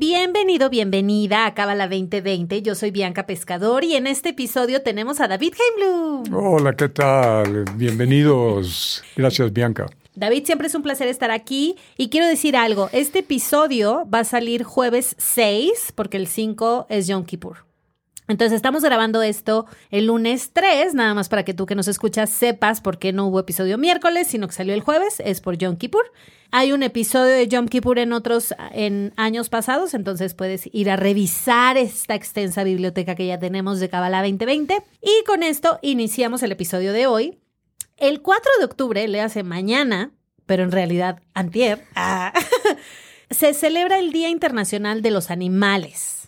Bienvenido, bienvenida a Cábala 2020. Yo soy Bianca Pescador y en este episodio tenemos a David Heimblum. Hola, ¿qué tal? Bienvenidos. Gracias, Bianca. David, siempre es un placer estar aquí y quiero decir algo. Este episodio va a salir jueves 6 porque el 5 es Yom Kippur. Entonces estamos grabando esto el lunes 3, nada más para que tú que nos escuchas sepas por qué no hubo episodio miércoles, sino que salió el jueves, es por Yom Kippur. Hay un episodio de Yom Kippur en otros en años pasados, entonces puedes ir a revisar esta extensa biblioteca que ya tenemos de Kabbalah 2020. Y con esto iniciamos el episodio de hoy. El 4 de octubre, le hace mañana, pero en realidad antier, se celebra el Día Internacional de los Animales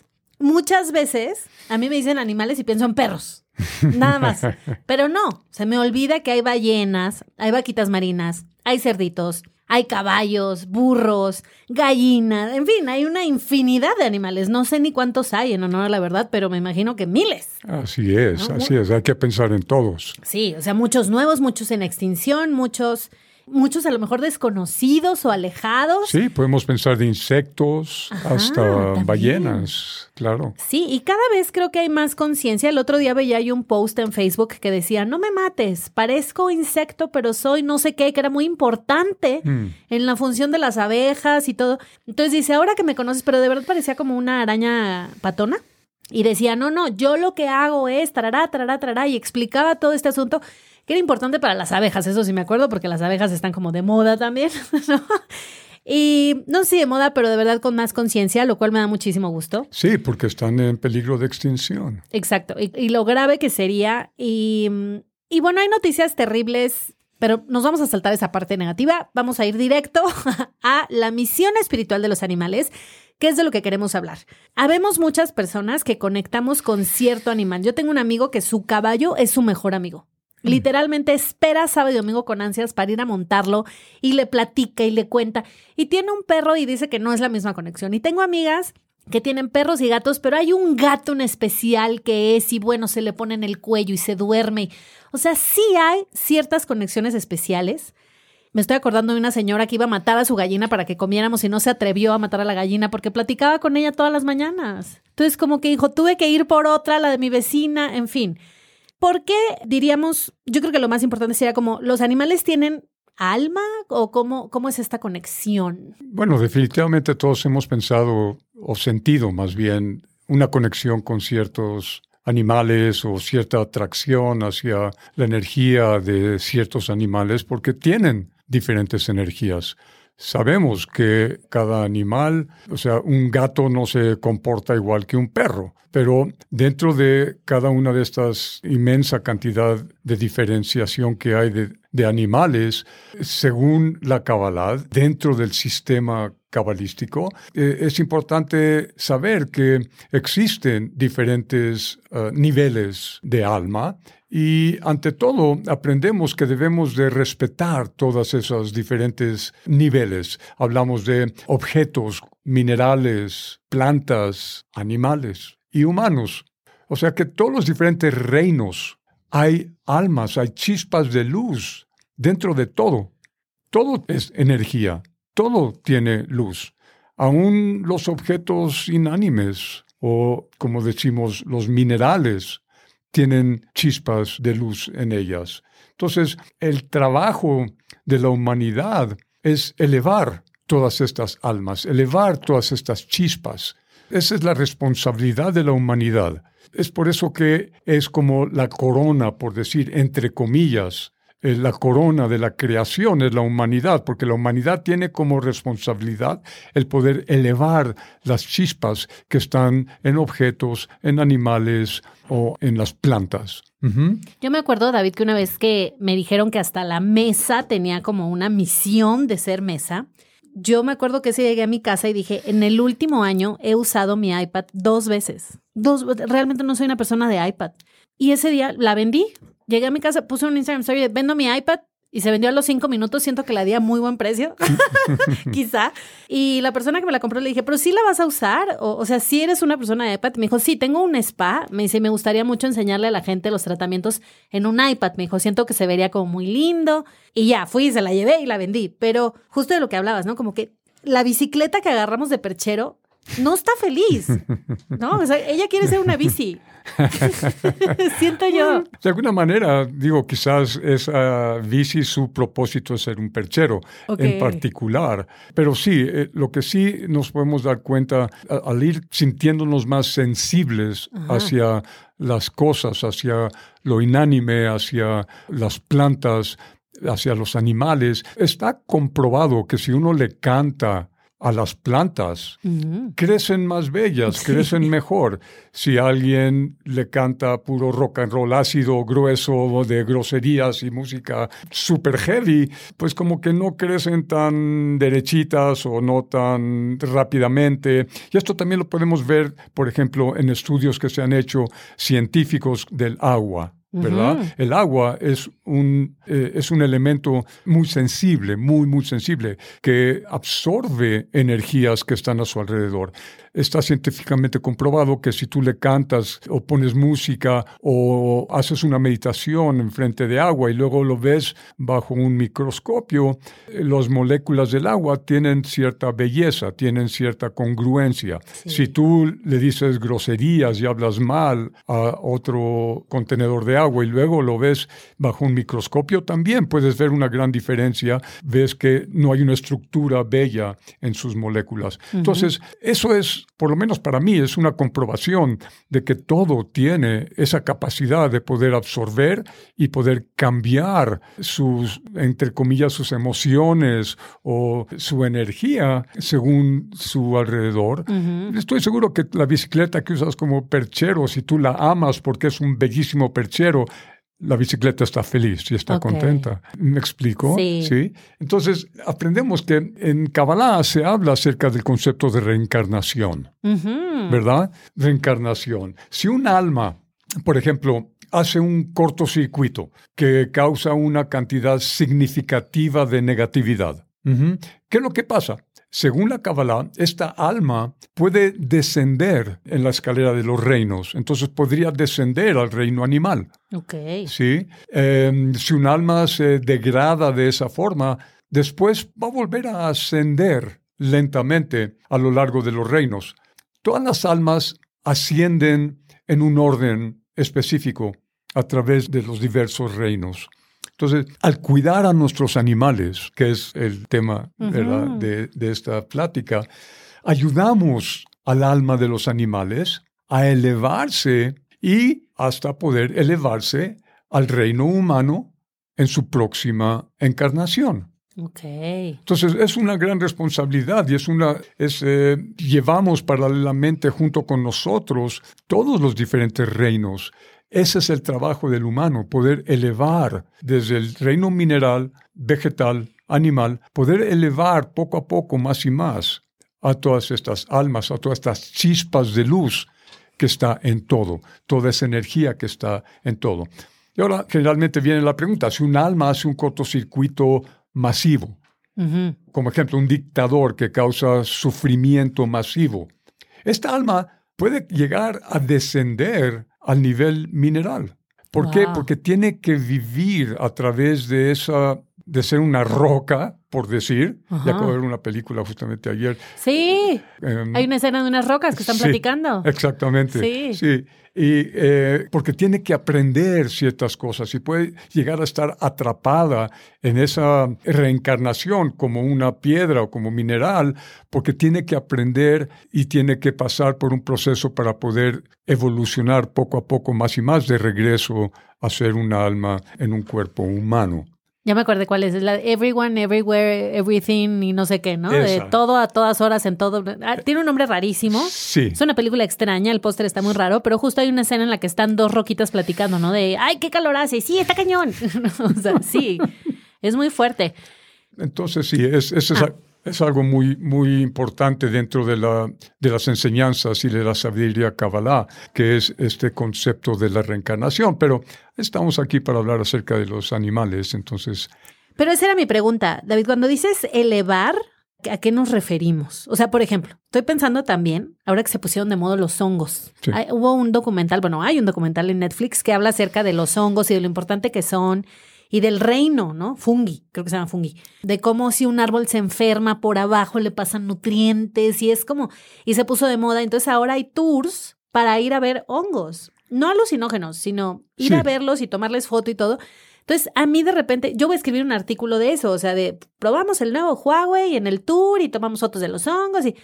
muchas veces a mí me dicen animales y pienso en perros. Nada más. Pero no, se me olvida que hay ballenas, hay vaquitas marinas, hay cerditos, hay caballos, burros, gallinas, en fin, hay una infinidad de animales. No sé ni cuántos hay en honor a la verdad, pero me imagino que miles. Así es, así es, hay que pensar en todos. Sí, o sea, muchos nuevos, muchos en extinción, muchos muchos a lo mejor desconocidos o alejados. Sí, podemos pensar de insectos hasta ballenas, claro. Sí, y cada vez creo que hay más conciencia. El otro día veía yo un post en Facebook que decía, no me mates, parezco insecto, pero soy no sé qué, que era muy importante mm. en la función de las abejas y todo. Entonces dice, ahora que me conoces, pero de verdad parecía como una araña patona. Y decía, no, no, yo lo que hago es tarará, tarará, tarará, y explicaba todo este asunto que era importante para las abejas, eso sí me acuerdo, porque las abejas están como de moda también, ¿no? Y no sé de moda, pero de verdad con más conciencia, lo cual me da muchísimo gusto. Sí, porque están en peligro de extinción. Exacto, y, lo grave que sería. Y, y bueno, hay noticias terribles, pero nos vamos a saltar esa parte negativa. Vamos a ir directo a la misión espiritual de los animales. que es de lo que queremos hablar? Habemos muchas personas que conectamos con cierto animal. Yo tengo un amigo que su caballo es su mejor amigo. Mm. Literalmente espera sábado y domingo con ansias para ir a montarlo y le platica y le cuenta. Y tiene un perro y dice que no es la misma conexión. Y tengo amigas que tienen perros y gatos, pero hay un gato en especial que es y bueno, se le pone en el cuello y se duerme. O sea, sí hay ciertas conexiones especiales. Me estoy acordando de una señora que iba a matar a su gallina para que comiéramos y no se atrevió a matar a la gallina porque platicaba con ella todas las mañanas. Entonces, como que dijo, tuve que ir por otra, la de mi vecina, en fin. ¿Por qué diríamos, yo creo que lo más importante sería como, ¿los animales tienen alma o cómo, cómo es esta conexión? Bueno, definitivamente todos hemos pensado o sentido más bien una conexión con ciertos animales o cierta atracción hacia la energía de ciertos animales porque tienen diferentes energías. Sabemos que cada animal, o sea, un gato no se comporta igual que un perro, pero dentro de cada una de estas inmensa cantidad de diferenciación que hay de, animales, según la Kabbalah, dentro del sistema cabalístico, eh, es importante saber que existen diferentes eh, niveles de alma y ante todo, aprendemos que debemos de respetar todos esos diferentes niveles. Hablamos de objetos, minerales, plantas, animales y humanos. O sea que todos los diferentes reinos hay almas, hay chispas de luz dentro de todo. Todo es energía, todo tiene luz. Aún los objetos inánimes o, como decimos, los minerales tienen chispas de luz en ellas. Entonces, el trabajo de la humanidad es elevar todas estas almas, elevar todas estas chispas. Esa es la responsabilidad de la humanidad. Es por eso que es como la corona, por decir, entre comillas, eh, la corona de la creación es la humanidad, porque la humanidad tiene como responsabilidad el poder elevar las chispas que están en objetos, en animales o en las plantas. Yo me acuerdo, David, que una vez que me dijeron que hasta la mesa tenía como una misión de ser mesa, yo me acuerdo que se llegué a mi casa y dije, en el último año he usado mi iPad dos veces. Dos, realmente no soy una persona de iPad. Y ese día la vendí. Llegué a mi casa, puse un Instagram story de vendo mi iPad y se vendió a los cinco minutos. Siento que la di a muy buen precio, quizá. Y la persona que me la compró le dije, pero sí la vas a usar. O, o sea, si eres una persona de iPad. Me dijo, sí, tengo un spa. Me dice, me gustaría mucho enseñarle a la gente los tratamientos en un iPad. Me dijo, siento que se vería como muy lindo. Y ya, fui, se la llevé y la vendí. Pero justo de lo que hablabas, ¿no? Como que la bicicleta que agarramos de perchero no está feliz, ¿no? O sea, ella quiere ser una bici. Siento yo. De alguna manera, digo, quizás esa bici, su propósito es ser un perchero en particular. Pero sí, eh, lo que sí nos podemos dar cuenta al ir sintiéndonos más sensibles hacia las cosas, hacia lo inánime, hacia las plantas, hacia los animales, está comprobado que si uno le canta a las plantas. Crecen más bellas, crecen mejor. Si alguien le canta puro rock and roll ácido, grueso, de groserías y música super heavy, pues como que no crecen tan derechitas o no tan rápidamente. Y esto también lo podemos ver, por ejemplo, en estudios que se han hecho científicos del agua. ¿Verdad? El agua es un, eh, es un elemento muy sensible, muy, muy sensible, que absorbe energías que están a su alrededor está científicamente comprobado que si tú le cantas o pones música o haces una meditación en frente de agua y luego lo ves bajo un microscopio, las moléculas del agua tienen cierta belleza, tienen cierta congruencia. Si tú le dices groserías y hablas mal a otro contenedor de agua y luego lo ves bajo un microscopio, también puedes ver una gran diferencia. Ves que no hay una estructura bella en sus moléculas. Entonces, eso es por lo menos para mí, es una comprobación de que todo tiene esa capacidad de poder absorber y poder cambiar sus, entre comillas, sus emociones o su energía según su alrededor. Estoy seguro que la bicicleta que usas como perchero, si tú la amas porque es un bellísimo perchero, la bicicleta está feliz y está contenta. ¿Me explico? Sí. Entonces, aprendemos que en Kabbalah se habla acerca del concepto de reencarnación, ¿verdad? Reencarnación. Si un alma, por ejemplo, hace un cortocircuito que causa una cantidad significativa de negatividad, ¿qué es lo que pasa? Según la Kabbalah, esta alma puede descender en la escalera de los reinos, entonces podría descender al reino animal. Ok. ¿Sí? Em, si un alma se degrada de esa forma, después va a volver a ascender lentamente a lo largo de los reinos. Todas las almas ascienden en un orden específico a través de los diversos reinos. Entonces, al cuidar a nuestros animales, que es el tema de, de esta plática, ayudamos al alma de los animales a elevarse y hasta poder elevarse al reino humano en su próxima encarnación. Okay. Entonces es una gran responsabilidad y es una es, eh, llevamos paralelamente junto con nosotros todos los diferentes reinos ese es el trabajo del humano, poder elevar desde el reino mineral, vegetal, animal, poder elevar poco a poco más y más a todas estas almas, a todas estas chispas de luz que está en todo, toda esa energía que está en todo. Y ahora generalmente viene la pregunta, si un alma hace un cortocircuito masivo, como ejemplo un dictador que causa sufrimiento masivo, esta alma puede llegar a descender al nivel mineral. ¿Por qué? Porque tiene que vivir a través de esa, de ser una roca, por decir. Ya acabo de ver una película justamente ayer. Sí. Em, Hay una escena de unas rocas que están platicando. Exactamente. Sí. sí. Y eh, porque tiene que aprender ciertas cosas y puede llegar a estar atrapada en esa reencarnación como una piedra o como mineral, porque tiene que aprender y tiene que pasar por un proceso para poder evolucionar poco a poco más y más de regreso a ser un alma en un cuerpo humano. Ya me acordé cuál es. Es la Everyone, Everywhere, Everything y no sé qué, ¿no? De todo a todas horas en todo. Ah, tiene un nombre rarísimo. Sí. Es una película extraña, el póster está muy raro, pero justo hay una escena en la que están dos roquitas platicando, ¿no? De, ¡ay, qué calor hace! Sí, está cañón. o sea, sí. es muy fuerte. Entonces, sí, es, esa, Es algo muy, muy importante dentro de, la, de las enseñanzas y de la sabiduría Kabbalah, que es este concepto de la reencarnación. Pero estamos aquí para hablar acerca de los animales, entonces... Pero esa era mi pregunta, David. Cuando dices elevar, ¿a qué nos referimos? O sea, por ejemplo, estoy pensando también, ahora que se pusieron de moda los hongos. Sí. Hay- hubo un documental, bueno, hay un documental en Netflix que habla acerca de los hongos y de lo importante que son y del reino, ¿no? Fungi, creo que se llama fungi. De cómo si un árbol se enferma por abajo le pasan nutrientes y es como, y se puso de moda. Entonces ahora hay tours para ir a ver hongos. No alucinógenos, sino ir Sí. a verlos y tomarles foto y todo. Entonces, a mí de repente, yo voy a escribir un artículo de eso, o sea, de probamos el nuevo Huawei en el tour y tomamos fotos de los hongos y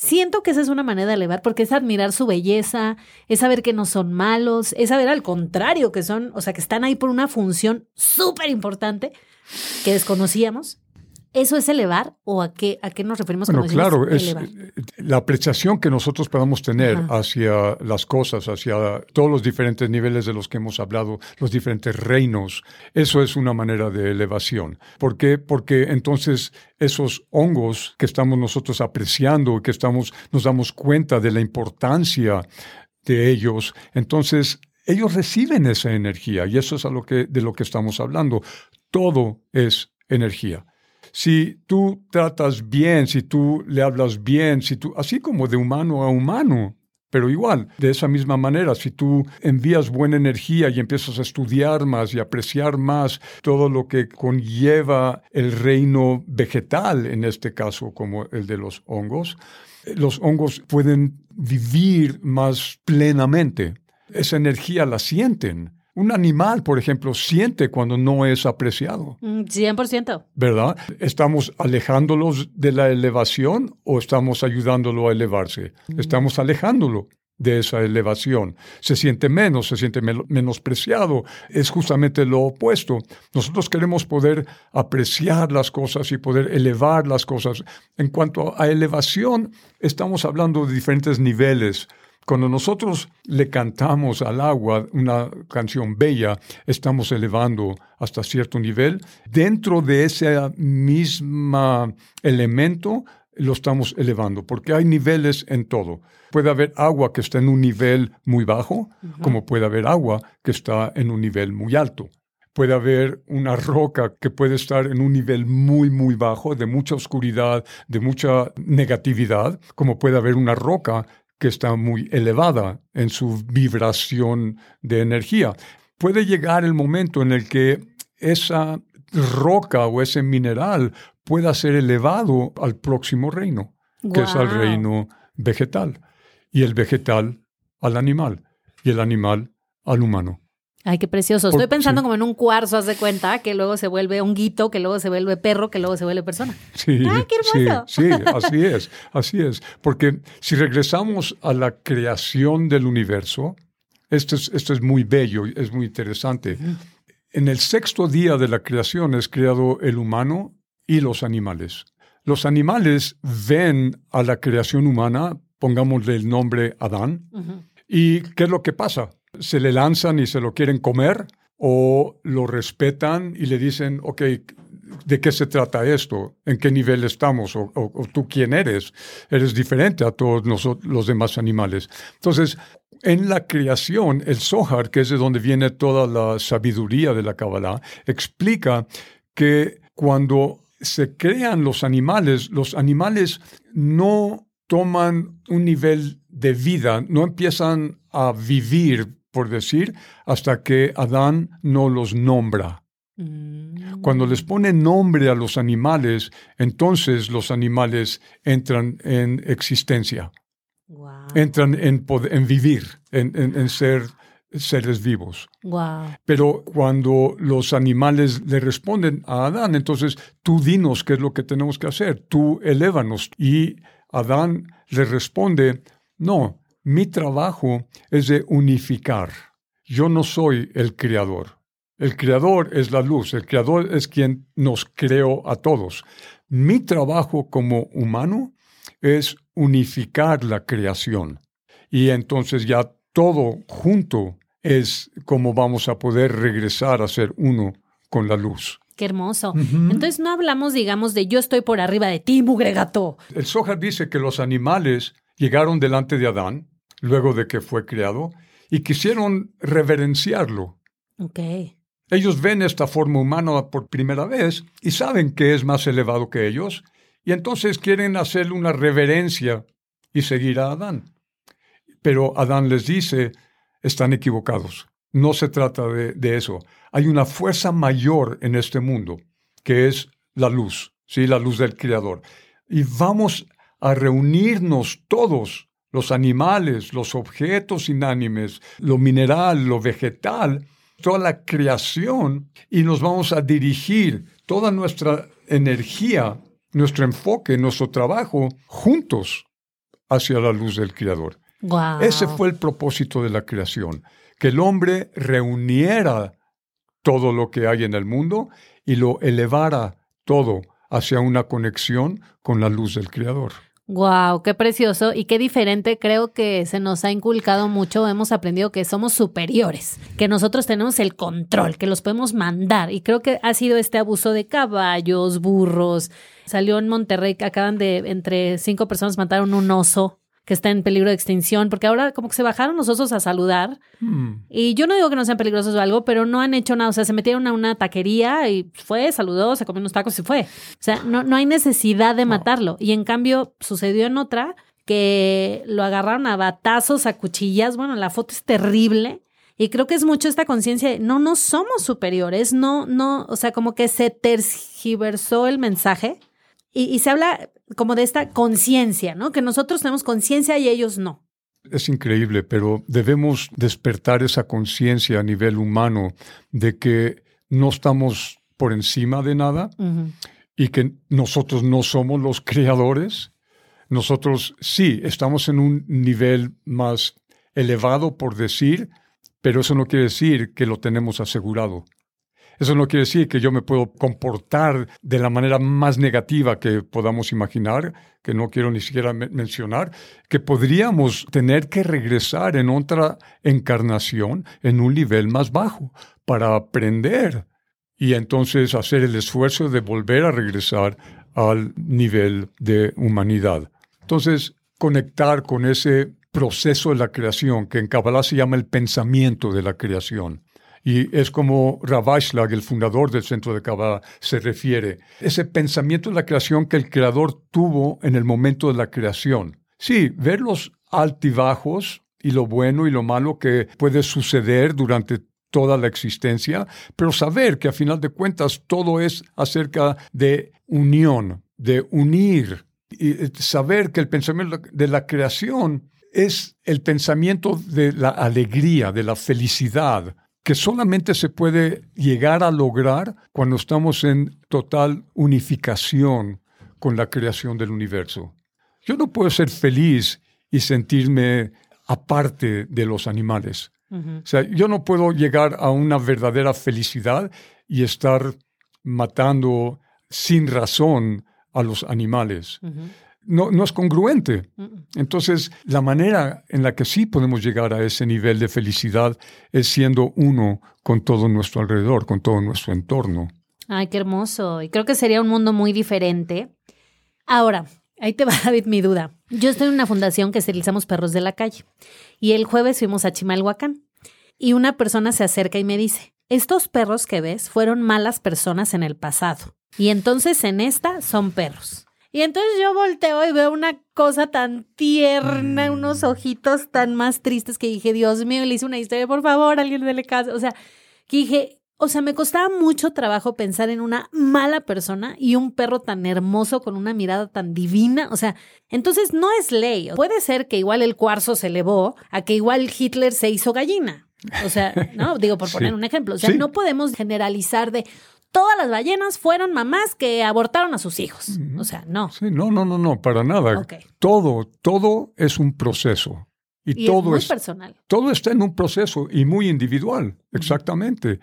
siento que esa es una manera de elevar porque es admirar su belleza, es saber que no son malos, es saber al contrario que son, o sea, que están ahí por una función súper importante que desconocíamos. ¿Eso es elevar o a qué, a qué nos referimos Bueno, claro, es elevar? la apreciación que nosotros podamos tener Ajá. hacia las cosas, hacia todos los diferentes niveles de los que hemos hablado, los diferentes reinos, eso es una manera de elevación. ¿Por qué? Porque entonces esos hongos que estamos nosotros apreciando, que estamos, nos damos cuenta de la importancia de ellos, entonces ellos reciben esa energía y eso es a lo que, de lo que estamos hablando. Todo es energía si tú tratas bien, si tú le hablas bien, si tú, así como de humano a humano, pero igual, de esa misma manera, si tú envías buena energía y empiezas a estudiar más y apreciar más todo lo que conlleva el reino vegetal, en este caso como el de los hongos, los hongos pueden vivir más plenamente. Esa energía la sienten. Un animal, por ejemplo, siente cuando no es apreciado. Mm, 100%. ¿verdad? ¿Estamos alejándolos de la elevación o estamos ayudándolo a elevarse? Estamos alejándolo de esa elevación. Se siente menos, se siente men- menospreciado. Es justamente lo opuesto. Nosotros queremos poder apreciar las cosas y poder elevar las cosas. En cuanto a elevación, estamos hablando de diferentes niveles. Cuando nosotros le cantamos al agua una canción bella, estamos elevando hasta cierto nivel. Dentro de ese mismo elemento lo estamos elevando, porque hay niveles en todo. Puede haber agua que está en un nivel muy bajo, como puede haber agua que está en un nivel muy alto. Puede haber una roca que puede estar en un nivel muy, muy bajo, de mucha oscuridad, de mucha negatividad, como puede haber una roca que está muy elevada en su vibración de energía. Puede llegar el momento en el que esa roca o ese mineral pueda ser elevado al próximo reino, que es al reino vegetal, y el vegetal al animal, y el animal al humano. Ay, qué precioso. Por- Estoy pensando sí. como en un cuarzo, haz de cuenta, que luego se vuelve honguito, que luego se vuelve perro, que luego se vuelve persona. Sí, ¡Ay, qué sí, hermoso! sí, así es, así es. Porque si regresamos a la creación del universo, esto es, esto es muy bello, es muy interesante. En el sexto día de la creación es creado el humano y los animales. Los animales ven a la creación humana, pongámosle el nombre Adán. ¿Y qué es lo que pasa? ¿Se le lanzan y se lo quieren comer? ¿O lo respetan y le dicen, ok, ¿de qué se trata esto? ¿En qué nivel estamos? ¿O, tú quién eres? Eres diferente a todos noso- los demás animales. Entonces, en la creación, el Zohar, que es de donde viene toda la sabiduría de la Kabbalah, explica que cuando se crean los animales, los animales no toman un nivel de vida, no empiezan a vivir, por decir, hasta que Adán no los nombra. Mm. Cuando les pone nombre a los animales, entonces los animales entran en existencia, entran en, pod- en vivir, en, en- en ser seres vivos. Pero cuando los animales le responden a Adán, entonces tú dinos qué es lo que tenemos que hacer, tú elévanos. Y Adán le responde, no, mi trabajo es de unificar. Yo no soy el creador. El creador es la luz, el creador es quien nos creó a todos. Mi trabajo como humano es unificar la creación. Y entonces ya todo junto es como vamos a poder regresar a ser uno con la luz. Qué hermoso. Entonces no hablamos, digamos, de yo estoy por arriba de ti, mugre gato. El Zohar dice que los animales llegaron delante de Adán, luego de que fue creado, y quisieron reverenciarlo. Ok. Ellos ven esta forma humana por primera vez y saben que es más elevado que ellos, y entonces quieren hacerle una reverencia y seguir a Adán. Pero Adán les dice, están equivocados. No se trata de, eso. Hay una fuerza mayor en este mundo, que es la luz, ¿sí? la luz del Creador. Y vamos a reunirnos todos, los animales, los objetos inánimes, lo mineral, lo vegetal, toda la creación, y nos vamos a dirigir toda nuestra energía, nuestro enfoque, nuestro trabajo, juntos hacia la luz del Creador. Ese fue el propósito de la creación que el hombre reuniera todo lo que hay en el mundo y lo elevara todo hacia una conexión con la luz del Creador. Wow, qué precioso y qué diferente. Creo que se nos ha inculcado mucho. Hemos aprendido que somos superiores, que nosotros tenemos el control, que los podemos mandar. Y creo que ha sido este abuso de caballos, burros. Salió en Monterrey acaban de entre cinco personas mataron un oso que está en peligro de extinción, porque ahora como que se bajaron los osos a saludar. Hmm. Y yo no digo que no sean peligrosos o algo, pero no han hecho nada. O sea, se metieron a una taquería y fue, saludó, se comió unos tacos y fue. O sea, no, no hay necesidad de matarlo. Y en cambio sucedió en otra que lo agarraron a batazos, a cuchillas. Bueno, la foto es terrible. Y creo que es mucho esta conciencia de no, no somos superiores, no, no, o sea, como que se tergiversó el mensaje y, se habla como de esta conciencia, ¿no? Que nosotros tenemos conciencia y ellos no. Es increíble, pero debemos despertar esa conciencia a nivel humano de que no estamos por encima de nada y que nosotros no somos los creadores. Nosotros sí, estamos en un nivel más elevado, por decir, pero eso no quiere decir que lo tenemos asegurado. Eso no quiere decir que yo me puedo comportar de la manera más negativa que podamos imaginar, que no quiero ni siquiera mencionar, que podríamos tener que regresar en otra encarnación en un nivel más bajo para aprender y entonces hacer el esfuerzo de volver a regresar al nivel de humanidad. Entonces, conectar con ese proceso de la creación, que en Kabbalah se llama el pensamiento de la creación. Y es como Ravashlag, el fundador del Centro de Kabbalah, se refiere. Ese pensamiento de la creación que el creador tuvo en el momento de la creación. Sí, ver los altibajos y lo bueno y lo malo que puede suceder durante toda la existencia, pero saber que a final de cuentas todo es acerca de unión, de unir, y saber que el pensamiento de la creación es el pensamiento de la alegría, de la felicidad, que solamente se puede llegar a lograr cuando estamos en total unificación con la creación del universo. Yo no puedo ser feliz y sentirme aparte de los animales. O sea, yo no puedo llegar a una verdadera felicidad y estar matando sin razón a los animales no, no es congruente. Entonces, la manera en la que sí podemos llegar a ese nivel de felicidad es siendo uno con todo nuestro alrededor, con todo nuestro entorno. Ay, qué hermoso. Y creo que sería un mundo muy diferente. Ahora, ahí te va, David, mi duda. Yo estoy en una fundación que esterilizamos perros de la calle. Y el jueves fuimos a Chimalhuacán. Y una persona se acerca y me dice, estos perros que ves fueron malas personas en el pasado. Y entonces en esta son perros. Y entonces yo volteo y veo una cosa tan tierna, unos mm. ojitos tan más tristes que dije, Dios mío, le hice una historia, por favor, alguien dele caso. O sea, que dije, o sea, me costaba mucho trabajo pensar en una mala persona y un perro tan hermoso con una mirada tan divina. O sea, entonces no es ley. Puede ser que igual el cuarzo se elevó a que igual Hitler se hizo gallina. O sea, no, digo por poner un ejemplo. O sea, no podemos generalizar de todas las ballenas fueron mamás que abortaron a sus hijos. O sea, no. Sí, no, no, no, no, para nada. Todo, todo es un proceso. Y, todo es muy personal. Todo está en un proceso y muy individual, exactamente.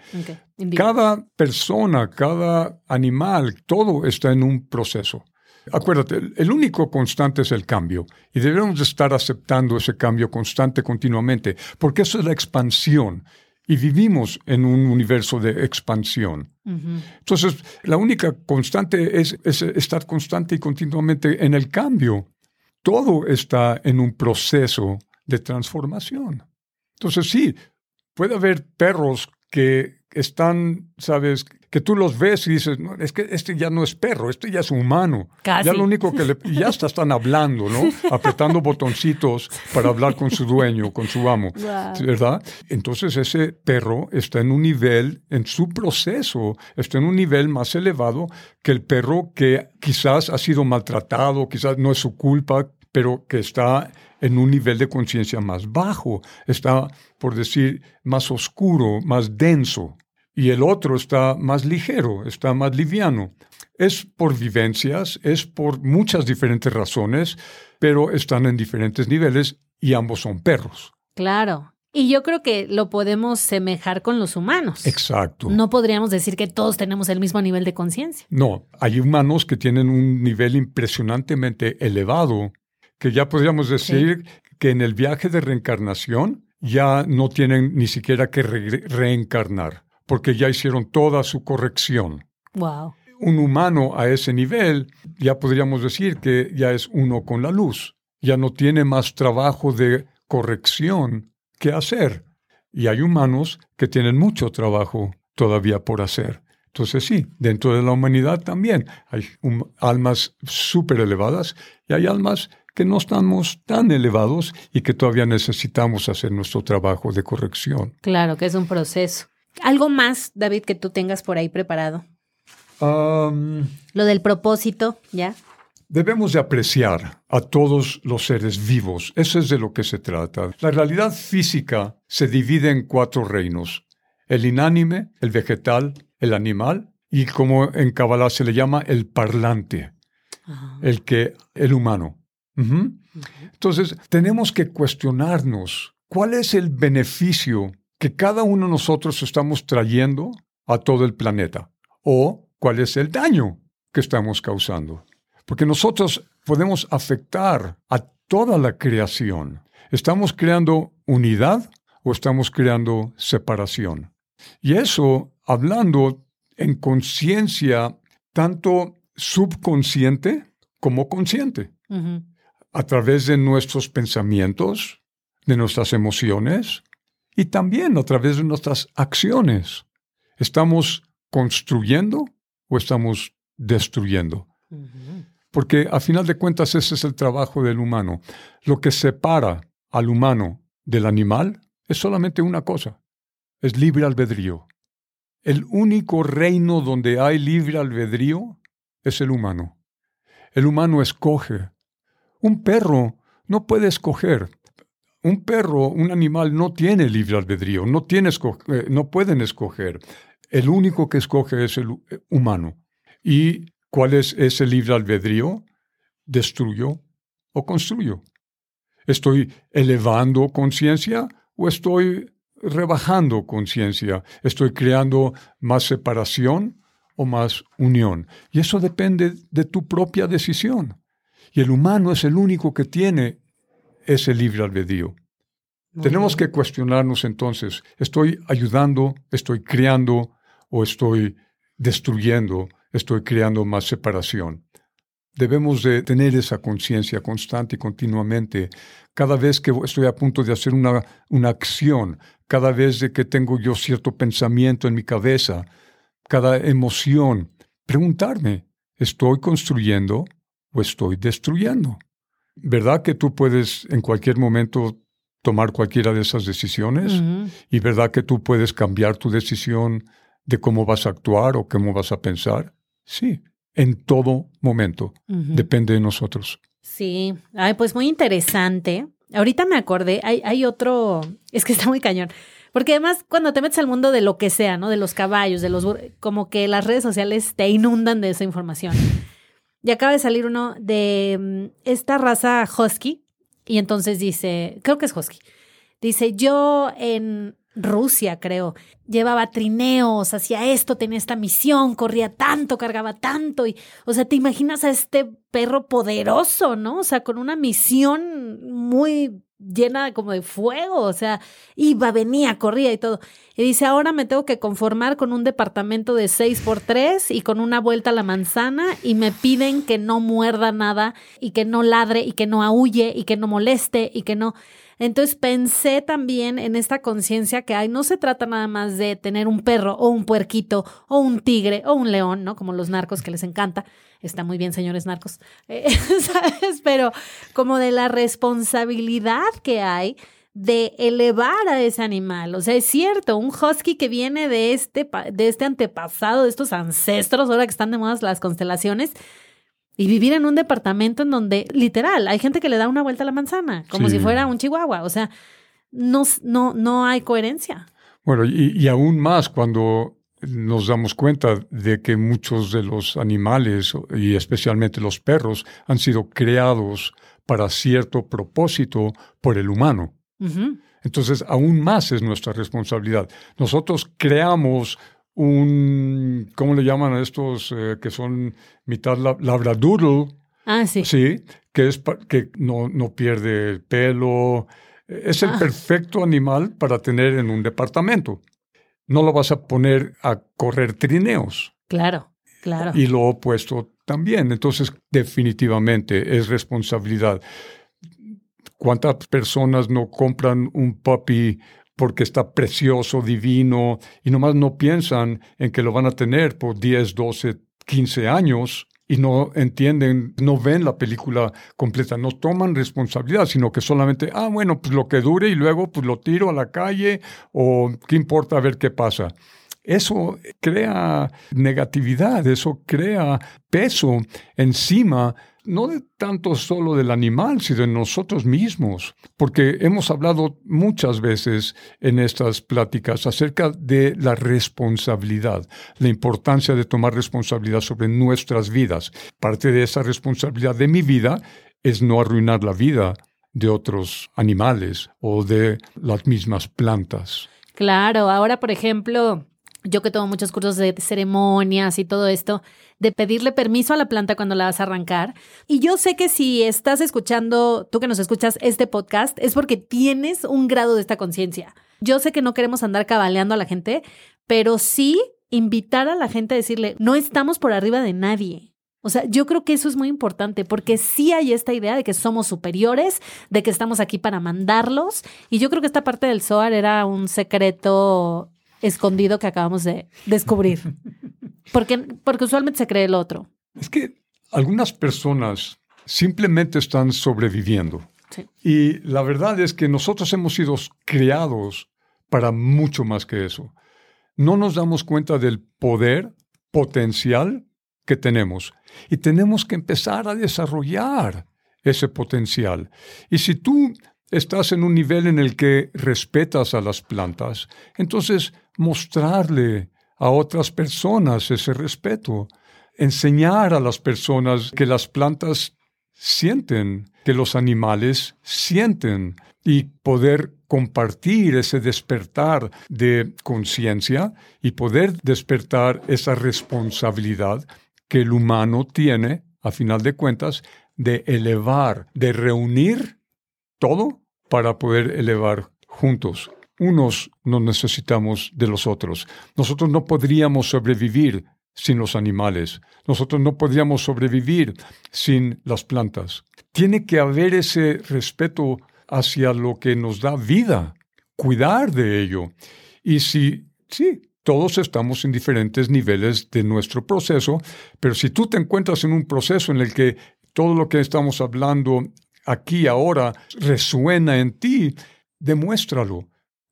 Cada persona, cada animal, todo está en un proceso. Acuérdate, el único constante es el cambio y debemos estar aceptando ese cambio constante continuamente, porque eso es la expansión y vivimos en un universo de expansión. Entonces, la única constante es, estar constante y continuamente en el cambio. Todo está en un proceso de transformación. Entonces, sí, puede haber perros que están, sabes, que tú los ves y dices, no, es que este ya no es perro, este ya es humano. Ya lo único que le, ya hasta están hablando, ¿no? Apretando botoncitos para hablar con su dueño, con su amo, ¿verdad? Entonces ese perro está en un nivel, en su proceso, está en un nivel más elevado que el perro que quizás ha sido maltratado, quizás no es su culpa, pero que está en un nivel de conciencia más bajo, está, por decir, más oscuro, más denso y el otro está más ligero, está más liviano. Es por vivencias, es por muchas diferentes razones, pero están en diferentes niveles y ambos son perros. Claro. Y yo creo que lo podemos semejar con los humanos. Exacto. No podríamos decir que todos tenemos el mismo nivel de conciencia. No, hay humanos que tienen un nivel impresionantemente elevado, que ya podríamos decir que en el viaje de reencarnación ya no tienen ni siquiera que reencarnar porque ya hicieron toda su corrección. Wow. Un humano a ese nivel, ya podríamos decir que ya es uno con la luz, ya no tiene más trabajo de corrección que hacer. Y hay humanos que tienen mucho trabajo todavía por hacer. Entonces sí, dentro de la humanidad también hay almas súper elevadas y hay almas que no estamos tan elevados y que todavía necesitamos hacer nuestro trabajo de corrección. Claro, que es un proceso. ¿Algo más, David, que tú tengas por ahí preparado? Lo del propósito, ¿ya? Debemos de apreciar a todos los seres vivos. Eso es de lo que se trata. La realidad física se divide en cuatro reinos. El inánime, el vegetal, el animal y como en Kabbalah se le llama el parlante, el que el humano. Entonces, tenemos que cuestionarnos cuál es el beneficio que cada uno de nosotros estamos trayendo a todo el planeta o cuál es el daño que estamos causando. Porque nosotros podemos afectar a toda la creación. ¿Estamos creando unidad o estamos creando separación? Y eso hablando en conciencia tanto subconsciente como consciente, a través de nuestros pensamientos, de nuestras emociones, y también a través de nuestras acciones. ¿Estamos construyendo o estamos destruyendo? Porque a final de cuentas ese es el trabajo del humano. Lo que separa al humano del animal es solamente una cosa, es libre albedrío. El único reino donde hay libre albedrío es el humano. El humano escoge. Un perro no puede escoger. Un perro, un animal no tiene libre albedrío, no, eh, no pueden escoger. El único que escoge es el humano. ¿Y cuál es ese libre albedrío? ¿Destruyo o construyo? ¿Estoy elevando conciencia o estoy rebajando conciencia? ¿Estoy creando más separación o más unión? Y eso depende de tu propia decisión. Y el humano es el único que tiene ese libre albedrío. Tenemos que cuestionarnos entonces, ¿estoy ayudando, estoy creando o estoy destruyendo, estoy creando más separación? Debemos de tener esa conciencia constante y continuamente. Cada vez que estoy a punto de hacer una, una acción, cada vez de que tengo yo cierto pensamiento en mi cabeza, cada emoción, preguntarme, ¿estoy construyendo o estoy destruyendo? ¿Verdad que tú puedes en cualquier momento tomar cualquiera de esas decisiones? ¿Y verdad que tú puedes cambiar tu decisión de cómo vas a actuar o cómo vas a pensar? Sí, en todo momento. Depende de nosotros. Sí, Ay, pues muy interesante. Ahorita me acordé, hay, hay otro, es que está muy cañón. Porque además, cuando te metes al mundo de lo que sea, ¿no? De los caballos, de los como que las redes sociales te inundan de esa información. Y acaba de salir uno de mm, esta raza husky. Y entonces dice, creo que es husky. Dice, yo en Rusia, creo, llevaba trineos, hacía esto, tenía esta misión, corría tanto, cargaba tanto. Y, o sea, te imaginas a este perro poderoso, ¿no? O sea, con una misión muy llena como de fuego, o sea, iba, venía, corría y todo. Y dice, ahora me tengo que conformar con un departamento de 6 por 3 y con una vuelta a la manzana y me piden que no muerda nada y que no ladre y que no aúlle y que no moleste y que no... Entonces pensé también en esta conciencia que hay, no se trata nada más de tener un perro o un puerquito o un tigre o un león, ¿no? Como los narcos que les encanta. Está muy bien, señores narcos, eh, ¿sabes? Pero como de la responsabilidad que hay de elevar a ese animal. O sea, es cierto, un husky que viene de este, de este antepasado, de estos ancestros, ahora que están de moda las constelaciones, y vivir en un departamento en donde, literal, hay gente que le da una vuelta a la manzana, como si fuera un chihuahua. O sea, no, no, no hay coherencia. Bueno, y, y, aún más cuando nos damos cuenta de que muchos de los animales, y especialmente los perros, han sido creados para cierto propósito por el humano. Entonces, aún más es nuestra responsabilidad. Nosotros creamos un, ¿cómo le llaman a estos eh, que son mitad labradoodle? Ah, sí. Sí, que, es que no, no pierde el pelo. Es el ah. perfecto animal para tener en un departamento. No lo vas a poner a correr trineos. Claro, claro. Y lo opuesto también. Entonces, definitivamente es responsabilidad. ¿Cuántas personas no compran un puppy porque está precioso, divino, y nomás no piensan en que lo van a tener por 10, 12, 15 años y no entienden, no ven la película completa, no toman responsabilidad, sino que solamente, ah, bueno, pues lo que dure y luego pues lo tiro a la calle o qué importa a ver qué pasa. Eso crea negatividad, eso crea peso encima no de tanto solo del animal, sino de nosotros mismos, porque hemos hablado muchas veces en estas pláticas acerca de la responsabilidad, la importancia de tomar responsabilidad sobre nuestras vidas. Parte de esa responsabilidad de mi vida es no arruinar la vida de otros animales o de las mismas plantas. Claro, ahora por ejemplo, yo que tomo muchos cursos de ceremonias y todo esto, de pedirle permiso a la planta cuando la vas a arrancar. Y yo sé que si estás escuchando, tú que nos escuchas este podcast, es porque tienes un grado de esta conciencia. Yo sé que no queremos andar cabaleando a la gente, pero sí invitar a la gente a decirle, no estamos por arriba de nadie. O sea, yo creo que eso es muy importante porque sí hay esta idea de que somos superiores, de que estamos aquí para mandarlos. Y yo creo que esta parte del SOAR era un secreto escondido que acabamos de descubrir. Porque, porque usualmente se cree el otro. Es que algunas personas simplemente están sobreviviendo. Y la verdad es que nosotros hemos sido creados para mucho más que eso. No nos damos cuenta del poder potencial que tenemos y tenemos que empezar a desarrollar ese potencial. Y si tú estás en un nivel en el que respetas a las plantas, entonces mostrarle a otras personas ese respeto, enseñar a las personas que las plantas sienten, que los animales sienten. Y poder compartir ese despertar de conciencia y poder despertar esa responsabilidad que el humano tiene, a final de cuentas, de elevar, de reunir todo para poder elevar juntos unos no necesitamos de los otros. Nosotros no podríamos sobrevivir sin los animales. Nosotros no podríamos sobrevivir sin las plantas. Tiene que haber ese respeto hacia lo que nos da vida, cuidar de ello. Y si, sí, todos estamos en diferentes niveles de nuestro proceso, pero si tú te encuentras en un proceso en el que todo lo que estamos hablando aquí ahora resuena en ti, demuéstralo.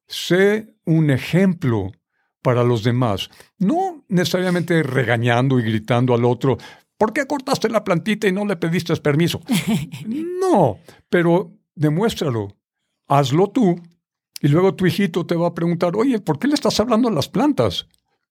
Sé un ejemplo para los demás, no necesariamente regañando y gritando al otro, ¿por qué cortaste la plantita y no le pediste permiso? no, pero demuéstralo, hazlo tú y luego tu hijito te va a preguntar, oye, ¿por qué le estás hablando a las plantas?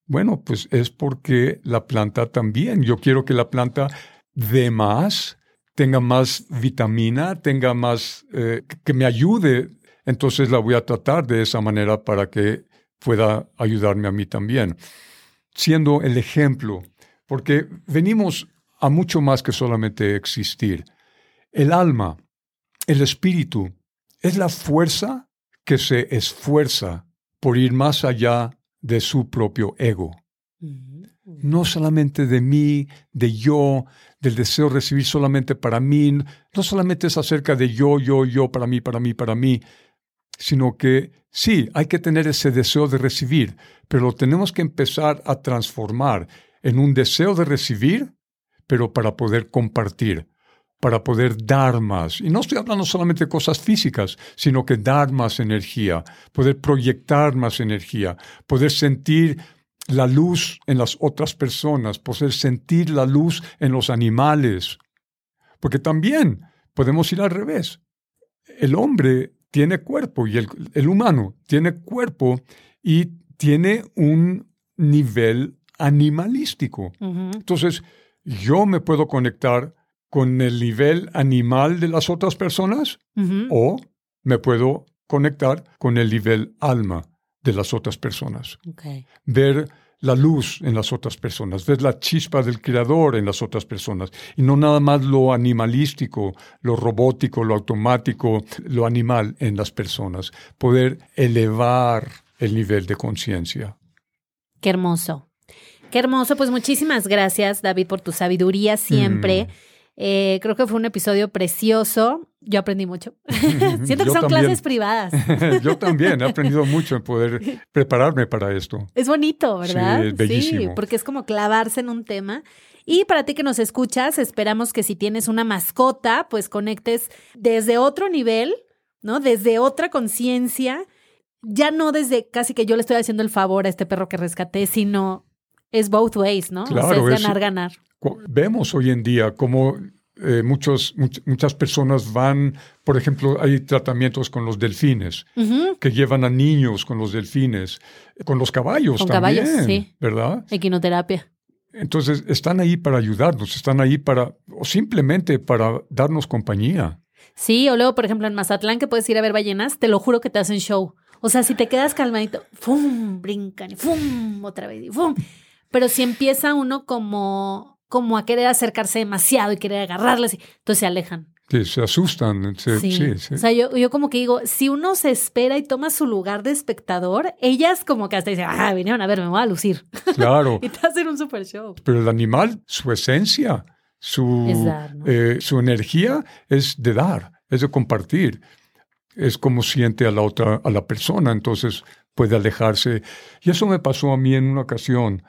Bueno, pues es porque la planta también, yo quiero que la planta dé más, tenga más vitamina, tenga más, eh, que me ayude entonces la voy a tratar de esa manera para que pueda ayudarme a mí también, siendo el ejemplo, porque venimos a mucho más que solamente existir. El alma, el espíritu, es la fuerza que se esfuerza por ir más allá de su propio ego. No solamente de mí, de yo, del deseo de recibir solamente para mí, no solamente es acerca de yo, yo, yo, para mí, para mí, para mí, sino que sí, hay que tener ese deseo de recibir, pero lo tenemos que empezar a transformar en un deseo de recibir, pero para poder compartir, para poder dar más. Y no estoy hablando solamente de cosas físicas, sino que dar más energía, poder proyectar más energía, poder sentir la luz en las otras personas, poder sentir la luz en los animales. Porque también podemos ir al revés. El hombre tiene cuerpo y el, humano tiene cuerpo y tiene un nivel animalístico. Entonces, yo me puedo conectar con el nivel animal de las otras personas o me puedo conectar con el nivel alma de las otras personas. Ver la luz en las otras personas, ver la chispa del creador en las otras personas y no nada más lo animalístico, lo robótico, lo automático, lo animal en las personas. Poder elevar el nivel de conciencia. Qué hermoso. Qué hermoso. Pues muchísimas gracias, David, por tu sabiduría siempre. Mm. Eh, creo que fue un episodio precioso. Yo aprendí mucho. Siento que son clases privadas. Yo también he aprendido mucho en poder prepararme para esto. Es bonito, ¿verdad? Sí, bellísimo. Sí, porque es como clavarse en un tema. Y para ti que nos escuchas, esperamos que si tienes una mascota, pues conectes desde otro nivel, ¿no? Desde otra conciencia. Ya no desde casi que yo le estoy haciendo el favor a este perro que rescaté, sino es both ways, ¿no? Claro, es ganar, ganar. Vemos hoy en día cómo eh, muchos, muchas personas van, por ejemplo, hay tratamientos con los delfines, que llevan a niños con los delfines, con los caballos con también, caballos, sí. ¿verdad? Equinoterapia. Entonces, están ahí para ayudarnos, están ahí para, o simplemente para darnos compañía. Sí, o luego, por ejemplo, en Mazatlán, que puedes ir a ver ballenas, te lo juro que te hacen show. O sea, si te quedas calmadito, ¡fum! Brincan y ¡fum! Otra vez y ¡fum! Pero si empieza uno como como a querer acercarse demasiado y querer agarrarles, entonces se alejan. Sí, se asustan. sí. Sí, O sea, yo, yo, como que digo, si uno se espera y toma su lugar de espectador, ellas como que hasta dicen, ah, vinieron a ver, me voy a lucir. Claro. y te hacen un super show. Pero el animal, su esencia, su, eh, su energía es de dar, es de compartir. Es como siente a la otra, a la persona, entonces puede alejarse. Y eso me pasó a mí en una ocasión.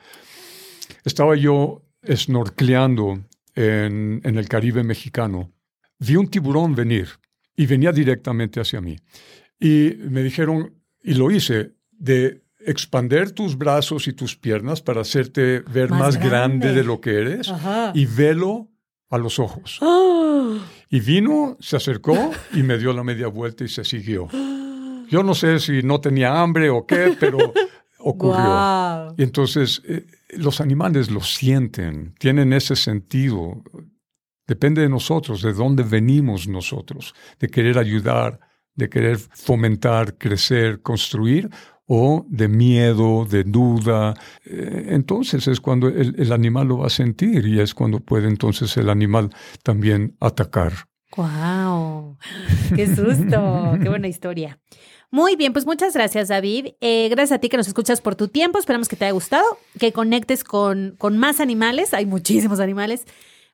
Estaba yo snorkleando en, en el Caribe mexicano, vi un tiburón venir y venía directamente hacia mí. Y me dijeron, y lo hice, de expander tus brazos y tus piernas para hacerte ver más, grande. de lo que eres y velo a los ojos. ¡Ah! Y vino, se acercó y me dio la media vuelta y se siguió. Yo no sé si no tenía hambre o qué, pero ocurrió. Y entonces eh, los animales lo sienten, tienen ese sentido. Depende de nosotros, de dónde venimos nosotros, de querer ayudar, de querer fomentar, crecer, construir, o de miedo, de duda. Eh, entonces es cuando el, animal lo va a sentir y es cuando puede entonces el animal también atacar. ¡Wow! ¡Qué susto! ¡Qué buena historia! Muy bien, pues muchas gracias, David. Eh, gracias a ti que nos escuchas por tu tiempo. Esperamos que te haya gustado, que conectes con, con más animales. Hay muchísimos animales,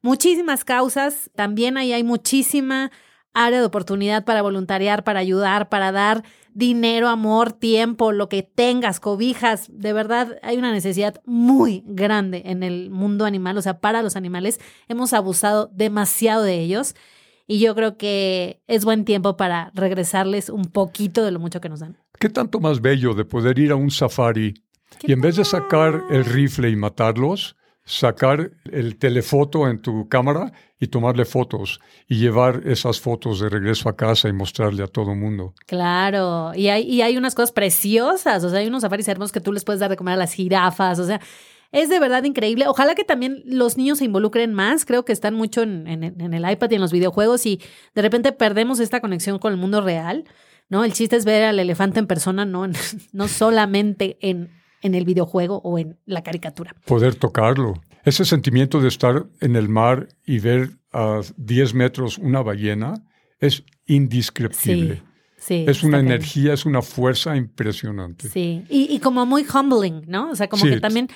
muchísimas causas. También ahí hay muchísima área de oportunidad para voluntariar, para ayudar, para dar dinero, amor, tiempo, lo que tengas, cobijas. De verdad, hay una necesidad muy grande en el mundo animal, o sea, para los animales. Hemos abusado demasiado de ellos. Y yo creo que es buen tiempo para regresarles un poquito de lo mucho que nos dan. ¿Qué tanto más bello de poder ir a un safari y en vez de sacar el rifle y matarlos, sacar el telefoto en tu cámara y tomarle fotos y llevar esas fotos de regreso a casa y mostrarle a todo el mundo. Claro, y hay, y hay unas cosas preciosas, o sea, hay unos safaris hermosos que tú les puedes dar de comer a las jirafas, o sea, es de verdad increíble. Ojalá que también los niños se involucren más. Creo que están mucho en, el iPad y en los videojuegos y de repente perdemos esta conexión con el mundo real. ¿no? El chiste es ver al elefante en persona, no, no solamente en, en el videojuego o en la caricatura. Poder tocarlo. Ese sentimiento de estar en el mar y ver a 10 metros una ballena es indescriptible. Sí, es una energía, es una fuerza impresionante. Sí, y, y como muy humbling, ¿no? O sea, como Sí. que también,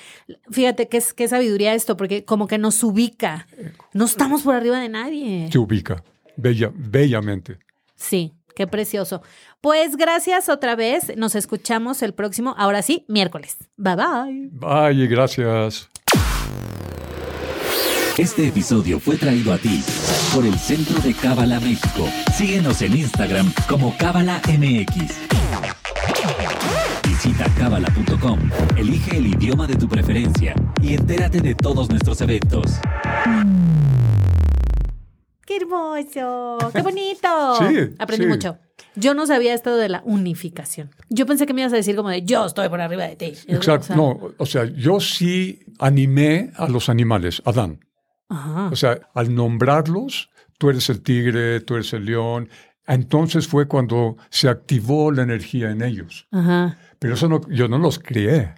fíjate qué, es, qué sabiduría esto, porque como que nos ubica. No estamos por arriba de nadie. Se ubica bella, bellamente. Sí, qué precioso. Pues gracias otra vez. Nos escuchamos el próximo, ahora sí, miércoles. Bye bye. Vaya, gracias. Este episodio fue traído a ti por el Centro de Cábala México. Síguenos en Instagram como Cábala MX. Visita cábala.com, elige el idioma de tu preferencia y entérate de todos nuestros eventos. ¡Qué hermoso! ¡Qué bonito! Sí, Aprendí sí. mucho. Yo no sabía esto de la unificación. Yo pensé que me ibas a decir como de yo estoy por arriba de ti. Exacto. O sea, No, o sea, yo sí animé a los animales, Adán. Ajá. O sea, al nombrarlos, tú eres el tigre, tú eres el león. Entonces fue cuando se activó la energía en ellos. Ajá. Pero eso no, yo no los crié.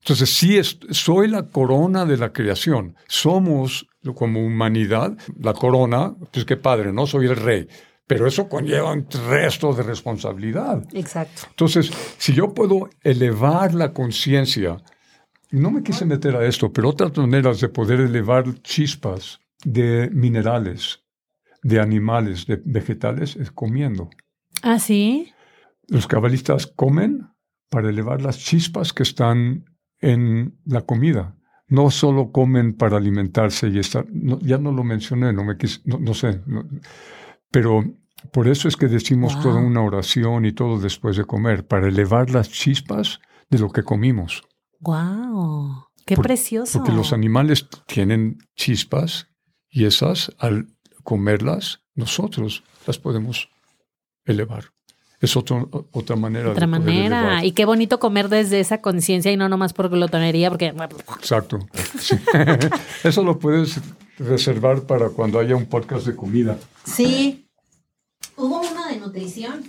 Entonces sí, es- soy la corona de la creación. Somos como humanidad la corona. Pues qué padre, ¿no? Soy el rey. Pero eso conlleva un resto de responsabilidad. Exacto. Entonces, si yo puedo elevar la conciencia, no me quise meter a esto, pero otras maneras de poder elevar chispas de minerales, de animales, de vegetales, es comiendo. ¿Ah, sí? Los cabalistas comen para elevar las chispas que están en la comida. No solo comen para alimentarse y estar, no, ya no lo mencioné, no me quise, no, no sé, pero por eso es que decimos Wow. toda una oración y todo después de comer, para elevar las chispas de lo que comimos. ¡Wow! ¡Qué Por- precioso! Porque los animales tienen chispas y esas, al comerlas, nosotros las podemos elevar. Es otro- otra manera Otra de manera. elevar. Y qué bonito comer desde esa conciencia y no nomás por glotonería, porque Exacto. Sí. Eso lo puedes reservar para cuando haya un podcast de comida. Sí. Hubo uno de nutrición.